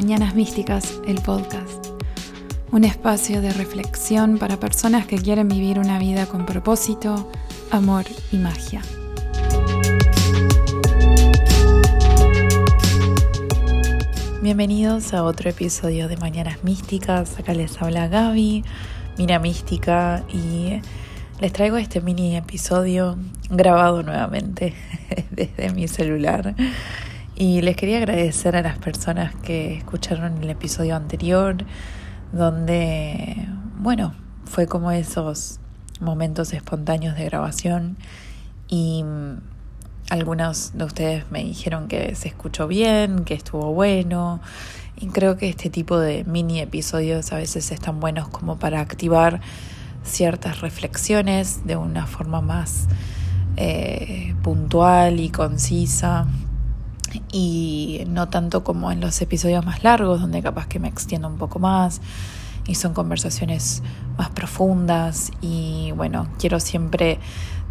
Mañanas Místicas, el podcast. Un espacio de reflexión para personas que quieren vivir una vida con propósito, amor y magia. Bienvenidos a otro episodio de Mañanas Místicas. Acá les habla Gaby, Mira Mística, y les traigo este mini episodio grabado nuevamente desde mi celular y les quería agradecer a las personas que escucharon el episodio anterior, donde, bueno, fue como esos momentos espontáneos de grabación y algunos de ustedes me dijeron que se escuchó bien, que estuvo bueno. Y creo que este tipo de mini episodios a veces están buenos como para activar ciertas reflexiones de una forma más eh, puntual y concisa y no tanto como en los episodios más largos, donde capaz que me extiendo un poco más y son conversaciones más profundas y bueno, quiero siempre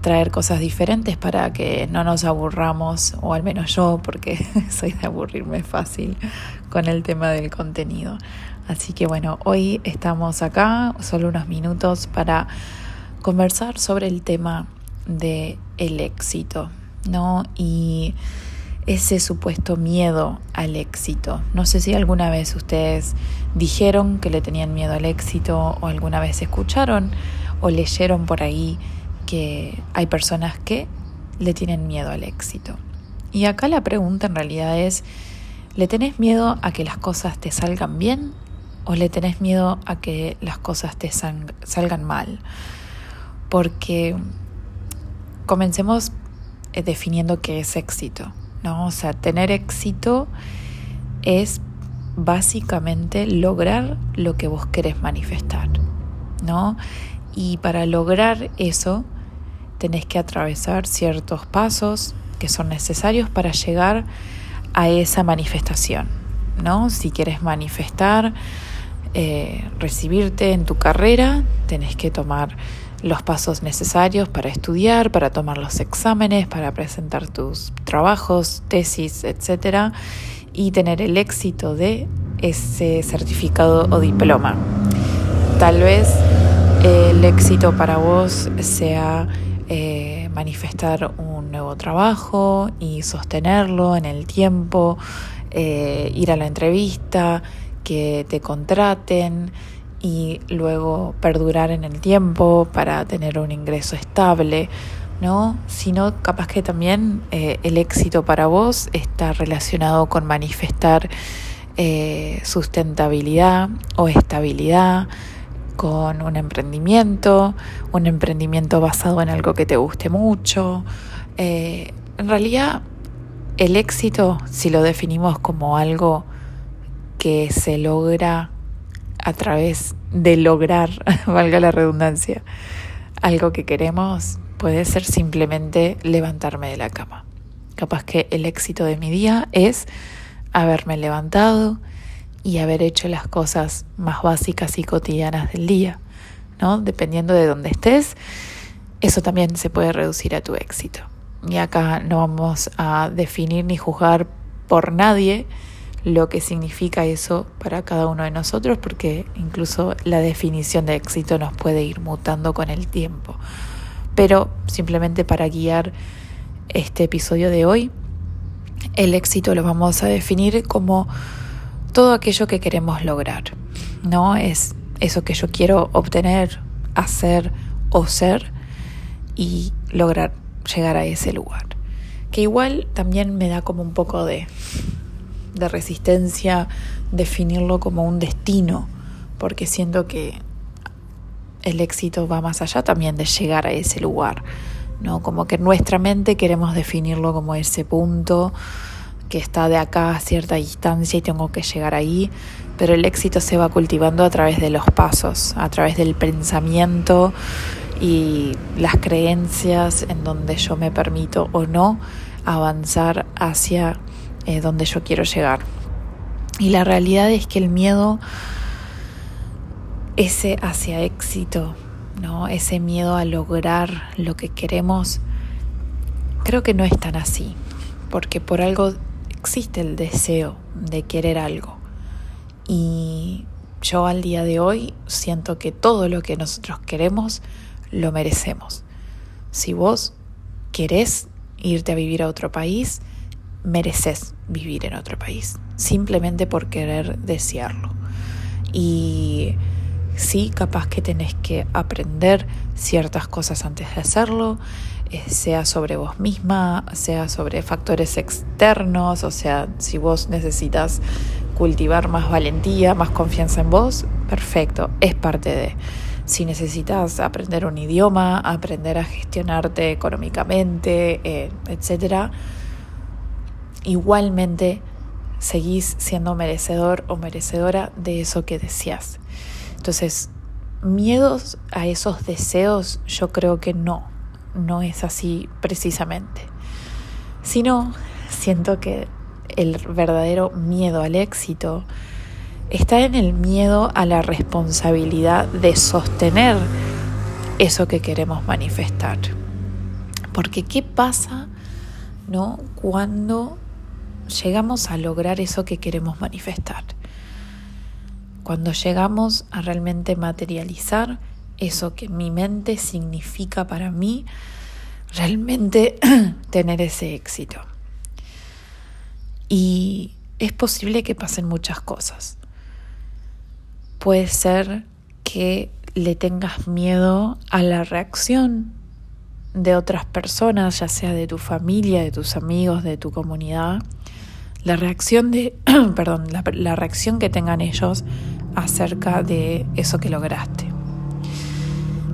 traer cosas diferentes para que no nos aburramos, o al menos yo, porque soy de aburrirme fácil con el tema del contenido. Así que bueno, hoy estamos acá, solo unos minutos para conversar sobre el tema de el éxito, ¿no? Y ese supuesto miedo al éxito. No sé si alguna vez ustedes dijeron que le tenían miedo al éxito o alguna vez escucharon o leyeron por ahí que hay personas que le tienen miedo al éxito. Y acá la pregunta en realidad es, ¿le tenés miedo a que las cosas te salgan bien o le tenés miedo a que las cosas te salgan mal? Porque comencemos eh, definiendo qué es éxito. ¿No? O sea, tener éxito es básicamente lograr lo que vos querés manifestar, ¿no? Y para lograr eso tenés que atravesar ciertos pasos que son necesarios para llegar a esa manifestación, ¿no? Si quieres manifestar, eh, recibirte en tu carrera, tenés que tomar los pasos necesarios para estudiar, para tomar los exámenes, para presentar tus trabajos, tesis, etcétera, y tener el éxito de ese certificado o diploma. Tal vez el éxito para vos sea eh, manifestar un nuevo trabajo y sostenerlo en el tiempo, eh, ir a la entrevista, que te contraten, y luego perdurar en el tiempo para tener un ingreso estable, ¿no? Sino capaz que también eh, el éxito para vos está relacionado con manifestar eh, sustentabilidad o estabilidad con un emprendimiento, un emprendimiento basado en algo que te guste mucho. Eh, en realidad, el éxito, si lo definimos como algo que se logra a través de lograr, valga la redundancia, algo que queremos, puede ser simplemente levantarme de la cama. Capaz que el éxito de mi día es haberme levantado y haber hecho las cosas más básicas y cotidianas del día, ¿no? Dependiendo de dónde estés, eso también se puede reducir a tu éxito. Y acá no vamos a definir ni juzgar por nadie, lo que significa eso para cada uno de nosotros, porque incluso la definición de éxito nos puede ir mutando con el tiempo. Pero simplemente para guiar este episodio de hoy, el éxito lo vamos a definir como todo aquello que queremos lograr, ¿no? Es eso que yo quiero obtener, hacer o ser y lograr llegar a ese lugar. Que igual también me da como un poco de de resistencia definirlo como un destino, porque siento que el éxito va más allá también de llegar a ese lugar, ¿no? Como que nuestra mente queremos definirlo como ese punto que está de acá a cierta distancia y tengo que llegar ahí, pero el éxito se va cultivando a través de los pasos, a través del pensamiento y las creencias en donde yo me permito o no avanzar hacia eh, donde yo quiero llegar. Y la realidad es que el miedo, ese hacia éxito, ¿no? ese miedo a lograr lo que queremos, creo que no es tan así, porque por algo existe el deseo de querer algo. Y yo al día de hoy siento que todo lo que nosotros queremos lo merecemos. Si vos querés irte a vivir a otro país, mereces vivir en otro país, simplemente por querer desearlo. Y sí, capaz que tenés que aprender ciertas cosas antes de hacerlo, eh, sea sobre vos misma, sea sobre factores externos, o sea, si vos necesitas cultivar más valentía, más confianza en vos, perfecto, es parte de. Si necesitas aprender un idioma, aprender a gestionarte económicamente, eh, etc., igualmente seguís siendo merecedor o merecedora de eso que deseas. Entonces, miedos a esos deseos, yo creo que no, no es así precisamente. Sino, siento que el verdadero miedo al éxito está en el miedo a la responsabilidad de sostener eso que queremos manifestar. Porque ¿qué pasa no cuando llegamos a lograr eso que queremos manifestar? Cuando llegamos a realmente materializar eso que mi mente significa para mí, realmente tener ese éxito. Y es posible que pasen muchas cosas. Puede ser que le tengas miedo a la reacción de otras personas, ya sea de tu familia, de tus amigos, de tu comunidad, la reacción de, perdón, la, reacción que tengan ellos acerca de eso que lograste.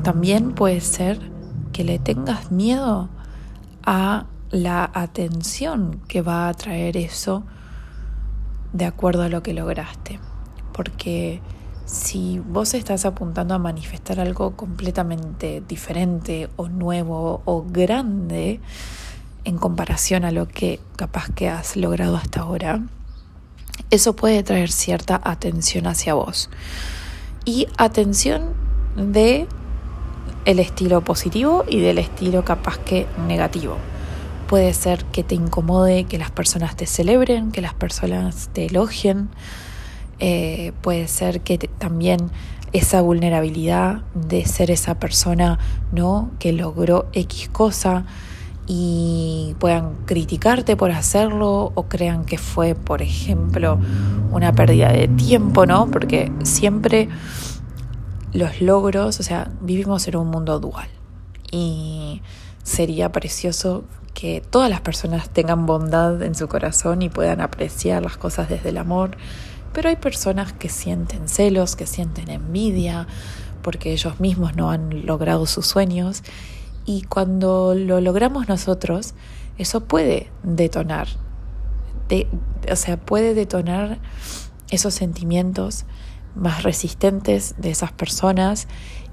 También puede ser que le tengas miedo a la atención que va a traer eso de acuerdo a lo que lograste. Porque si vos estás apuntando a manifestar algo completamente diferente o nuevo o grande en comparación a lo que capaz que has logrado hasta ahora, eso puede traer cierta atención hacia vos. Y atención de el estilo positivo y del estilo capaz que negativo. Puede ser que te incomode que las personas te celebren, que las personas te elogien. Eh, puede ser que también esa vulnerabilidad de ser esa persona no que logró X cosa y puedan criticarte por hacerlo o crean que fue, por ejemplo, una pérdida de tiempo, ¿no? Porque siempre los logros, o sea, vivimos en un mundo dual y sería precioso que todas las personas tengan bondad en su corazón y puedan apreciar las cosas desde el amor, pero hay personas que sienten celos, que sienten envidia, porque ellos mismos no han logrado sus sueños y cuando lo logramos nosotros, eso puede detonar, o sea, puede detonar esos sentimientos más resistentes de esas personas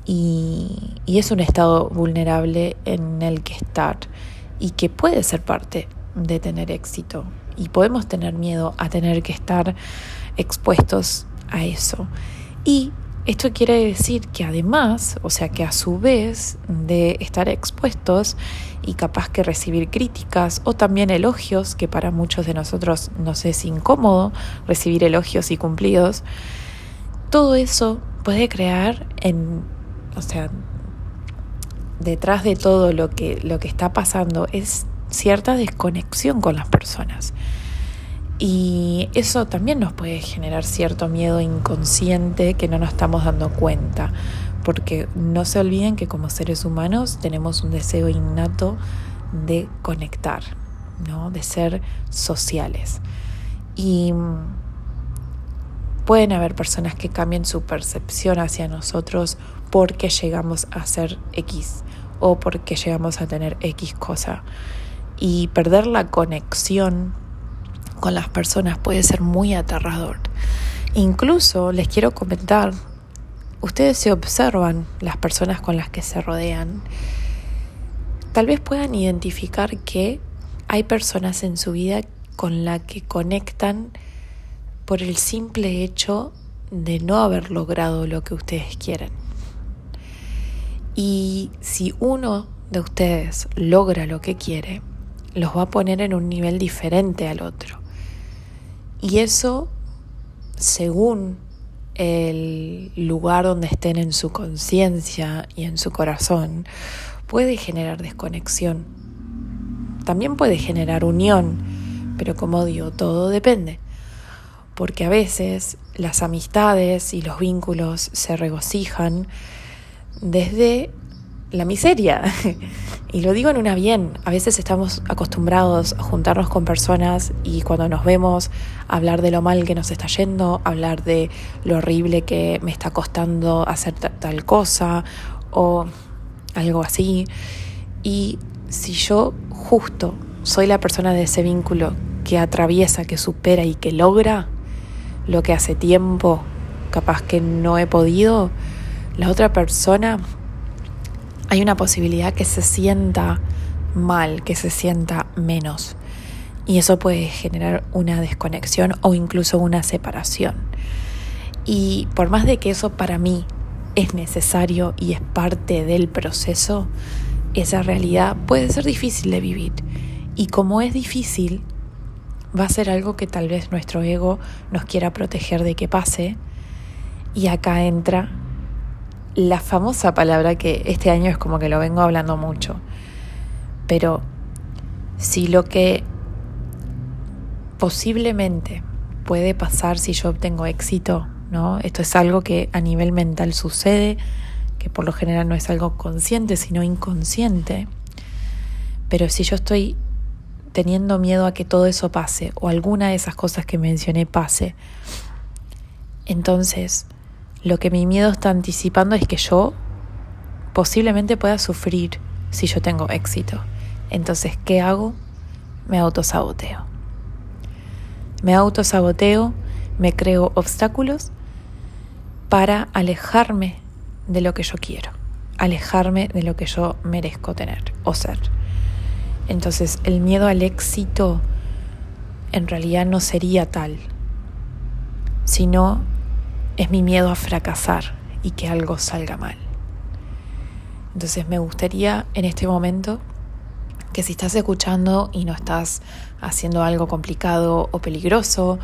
y, y, es un estado vulnerable en el que estar y que puede ser parte de tener éxito y podemos tener miedo a tener que estar expuestos a eso. Y esto quiere decir que además, o sea que a su vez de estar expuestos y capaz que recibir críticas o también elogios, que para muchos de nosotros nos es incómodo recibir elogios y cumplidos, todo eso puede crear en, o sea, detrás de todo lo que, lo que está pasando es cierta desconexión con las personas. Y eso también nos puede generar cierto miedo inconsciente que no nos estamos dando cuenta, porque no se olviden que como seres humanos tenemos un deseo innato de conectar, ¿no? de ser sociales. Y pueden haber personas que cambien su percepción hacia nosotros porque llegamos a ser X o porque llegamos a tener X cosa. Y perder la conexión con las personas puede ser muy aterrador. Incluso les quiero comentar, ustedes se observan las personas con las que se rodean. Tal vez puedan identificar que hay personas en su vida con las que conectan por el simple hecho de no haber logrado lo que ustedes quieren. Y si uno de ustedes logra lo que quiere, los va a poner en un nivel diferente al otro. Y eso según el lugar donde estén en su conciencia y en su corazón, puede generar desconexión. También puede generar unión, pero como digo, todo depende. Porque a veces las amistades y los vínculos se regocijan desde la miseria. y lo digo en una bien. A veces estamos acostumbrados a juntarnos con personas y cuando nos vemos hablar de lo mal que nos está yendo, hablar de lo horrible que me está costando hacer tal cosa o algo así. Y si yo justo soy la persona de ese vínculo que atraviesa, que supera y que logra lo que hace tiempo capaz que no he podido, la otra persona hay una posibilidad que se sienta mal, que se sienta menos. Y eso puede generar una desconexión o incluso una separación. Y por más de que eso para mí es necesario y es parte del proceso, esa realidad puede ser difícil de vivir. Y como es difícil, va a ser algo que tal vez nuestro ego nos quiera proteger de que pase. Y acá entra la famosa palabra que este año es como que lo vengo hablando mucho. Pero si lo que posiblemente puede pasar si yo obtengo éxito, ¿no? Esto es algo que a nivel mental sucede, que por lo general no es algo consciente, sino inconsciente. Pero si yo estoy teniendo miedo a que todo eso pase o alguna de esas cosas que mencioné pase, entonces lo que mi miedo está anticipando es que yo posiblemente pueda sufrir si yo tengo éxito. Entonces, ¿qué hago? Me autosaboteo. Me autosaboteo, me creo obstáculos para alejarme de lo que yo quiero, alejarme de lo que yo merezco tener o ser. Entonces, el miedo al éxito en realidad no sería tal, sino es mi miedo a fracasar y que algo salga mal. Entonces me gustaría en este momento que si estás escuchando y no estás haciendo algo complicado o peligroso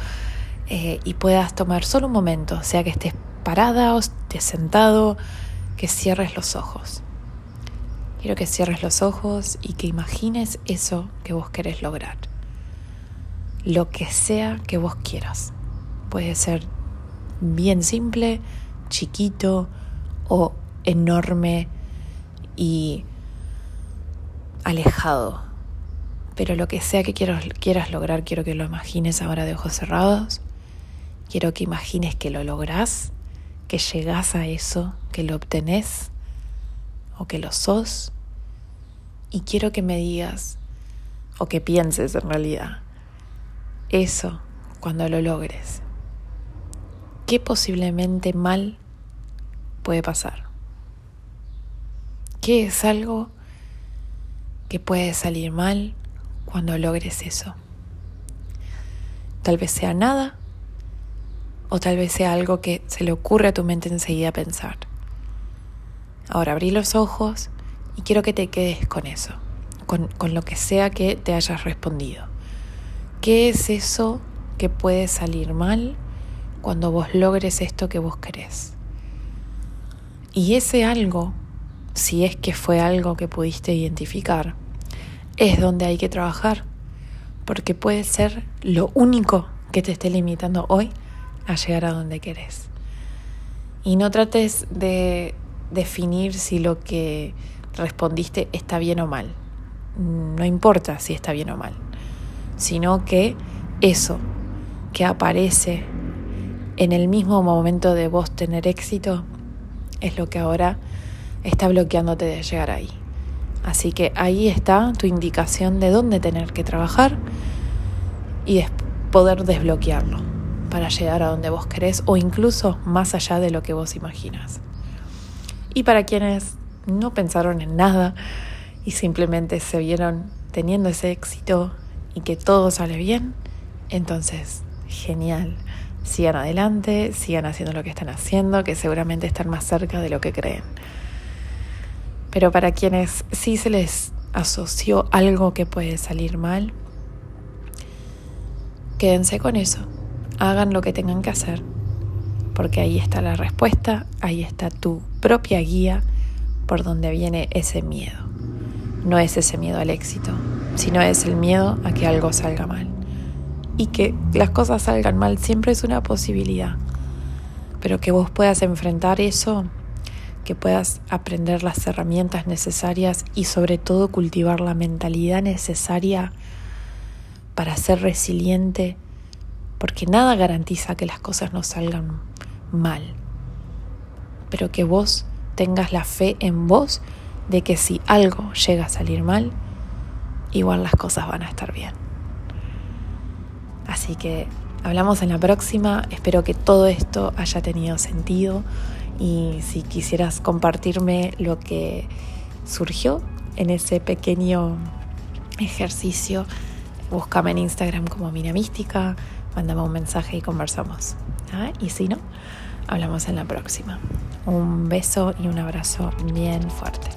eh, y puedas tomar solo un momento, sea que estés parada o estés sentado, que cierres los ojos. Quiero que cierres los ojos y que imagines eso que vos querés lograr. Lo que sea que vos quieras. Puede ser bien simple, chiquito o enorme y alejado. Pero lo que sea que quieras, lograr, quiero que lo imagines ahora de ojos cerrados. Quiero que imagines que lo lográs, que llegás a eso, que lo obtenés o que lo sos. Y quiero que me digas, o que pienses en realidad, eso cuando lo logres. ¿Qué posiblemente mal puede pasar? ¿Qué es algo que puede salir mal cuando logres eso? Tal vez sea nada o tal vez sea algo que se le ocurre a tu mente enseguida pensar. Ahora abrí los ojos y quiero que te quedes con eso, con, con lo que sea que te hayas respondido. ¿Qué es eso que puede salir mal cuando vos logres esto que vos querés. Y ese algo, si es que fue algo que pudiste identificar, es donde hay que trabajar, porque puede ser lo único que te esté limitando hoy a llegar a donde querés. Y no trates de definir si lo que respondiste está bien o mal. No importa si está bien o mal, sino que eso que aparece en el mismo momento de vos tener éxito es lo que ahora está bloqueándote de llegar ahí. Así que ahí está tu indicación de dónde tener que trabajar y poder desbloquearlo para llegar a donde vos querés o incluso más allá de lo que vos imaginas. Y para quienes no pensaron en nada y simplemente se vieron teniendo ese éxito y que todo sale bien, entonces, genial sigan adelante, sigan haciendo lo que están haciendo, que seguramente están más cerca de lo que creen. Pero para quienes sí se les asoció algo que puede salir mal, quédense con eso. hagan lo que tengan que hacer, porque ahí está la respuesta, ahí está tu propia guía por donde viene ese miedo. No es ese miedo al éxito, sino es el miedo a que algo salga mal. Y que las cosas salgan mal siempre es una posibilidad, pero que vos puedas enfrentar eso, que puedas aprender las herramientas necesarias y sobre todo cultivar la mentalidad necesaria para ser resiliente, porque nada garantiza que las cosas no salgan mal, pero que vos tengas la fe en vos de que si algo llega a salir mal, igual las cosas van a estar bien. Así que hablamos en la próxima, espero que todo esto haya tenido sentido y si quisieras compartirme lo que surgió en ese pequeño ejercicio, búscame en Instagram como Mina Mística, mándame un mensaje y conversamos. ¿Ah? Y si no, hablamos en la próxima. Un beso y un abrazo bien fuerte.